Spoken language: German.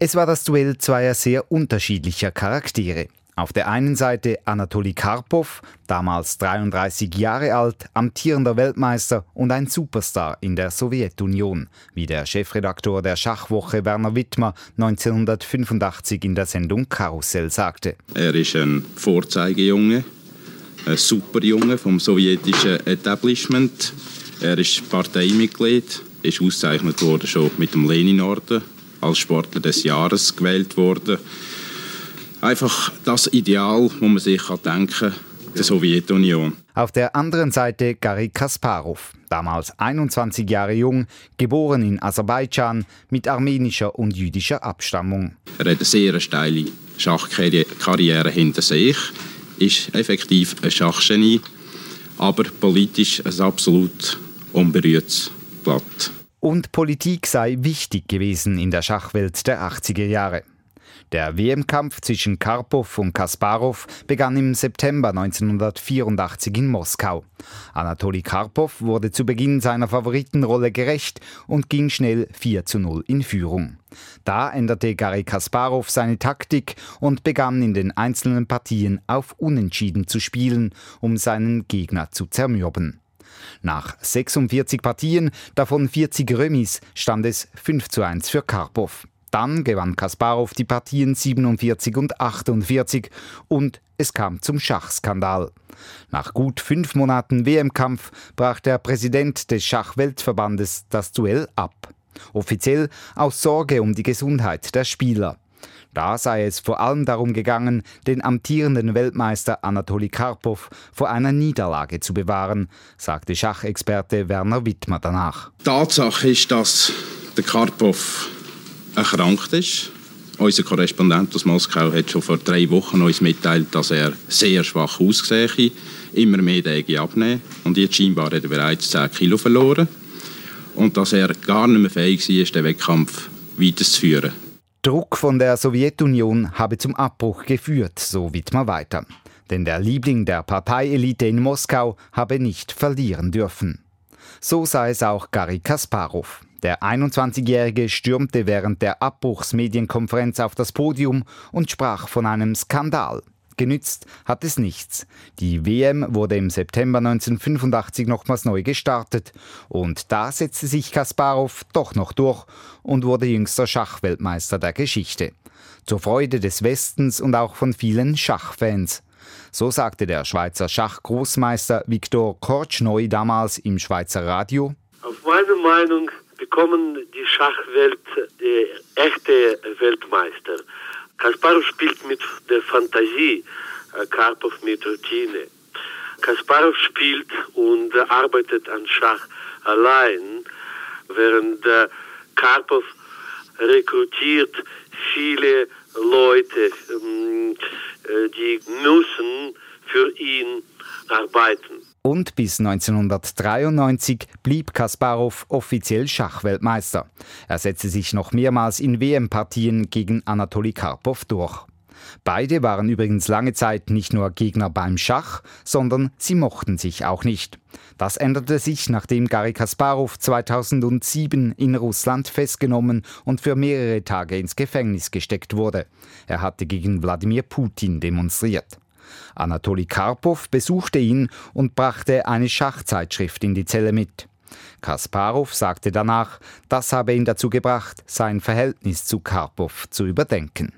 Es war das Duell zweier sehr unterschiedlicher Charaktere. Auf der einen Seite Anatoli Karpov, damals 33 Jahre alt, amtierender Weltmeister und ein Superstar in der Sowjetunion, wie der Chefredaktor der Schachwoche Werner Wittmer 1985 in der Sendung Karussell sagte. Er ist ein Vorzeigejunge, ein Superjunge vom sowjetischen Etablishment. Er ist Parteimitglied, ist ausgezeichnet worden schon mit dem Lenin-Orden, als Sportler des Jahres gewählt worden einfach das Ideal, wo man sich denken kann, der Sowjetunion. Auf der anderen Seite Garry Kasparov, damals 21 Jahre jung, geboren in Aserbaidschan mit armenischer und jüdischer Abstammung. Er hat eine sehr steile Schachkarriere hinter sich, ist effektiv ein Schachgenie, aber politisch ein absolut unberührtes Blatt. Und Politik sei wichtig gewesen in der Schachwelt der 80er Jahre. Der WM-Kampf zwischen Karpov und Kasparov begann im September 1984 in Moskau. Anatoli Karpov wurde zu Beginn seiner Favoritenrolle gerecht und ging schnell 4 zu 0 in Führung. Da änderte Garry Kasparov seine Taktik und begann in den einzelnen Partien auf Unentschieden zu spielen, um seinen Gegner zu zermürben. Nach 46 Partien, davon 40 Remis, stand es 5 zu 1 für Karpov. Dann gewann Kasparov die Partien 47 und 48 und es kam zum Schachskandal. Nach gut fünf Monaten WM-Kampf brach der Präsident des Schachweltverbandes das Duell ab. Offiziell aus Sorge um die Gesundheit der Spieler. Da sei es vor allem darum gegangen, den amtierenden Weltmeister Anatoli Karpov vor einer Niederlage zu bewahren, sagte Schachexperte Werner Wittmer danach. Tatsache ist, dass der Karpov erkrankt ist. Unser Korrespondent aus Moskau hat schon vor drei Wochen uns mitteilt, dass er sehr schwach aussehe, immer mehr Tage abnehmen und jetzt scheinbar hat er bereits 10 Kilo verloren und dass er gar nicht mehr fähig war, den Wettkampf weiterzuführen. Druck von der Sowjetunion habe zum Abbruch geführt, so Wittmer weiter. Denn der Liebling der Parteielite in Moskau habe nicht verlieren dürfen. So sei es auch Garry Kasparov. Der 21-Jährige stürmte während der Abbruchsmedienkonferenz auf das Podium und sprach von einem Skandal. Genützt hat es nichts. Die WM wurde im September 1985 nochmals neu gestartet und da setzte sich Kasparov doch noch durch und wurde jüngster Schachweltmeister der Geschichte. Zur Freude des Westens und auch von vielen Schachfans. So sagte der Schweizer Schachgroßmeister Viktor Korchnoi damals im Schweizer Radio. Auf meine Meinung bekommen die Schachwelt die echte Weltmeister. Kasparov spielt mit der Fantasie, äh, Karpov mit Routine. Kasparov spielt und arbeitet an Schach allein, während äh, Karpov rekrutiert viele Leute, ähm, äh, die müssen für ihn arbeiten und bis 1993 blieb Kasparov offiziell Schachweltmeister. Er setzte sich noch mehrmals in WM-Partien gegen Anatoli Karpov durch. Beide waren übrigens lange Zeit nicht nur Gegner beim Schach, sondern sie mochten sich auch nicht. Das änderte sich, nachdem Garry Kasparov 2007 in Russland festgenommen und für mehrere Tage ins Gefängnis gesteckt wurde. Er hatte gegen Wladimir Putin demonstriert. Anatoli Karpov besuchte ihn und brachte eine Schachzeitschrift in die Zelle mit. Kasparov sagte danach, das habe ihn dazu gebracht, sein Verhältnis zu Karpov zu überdenken.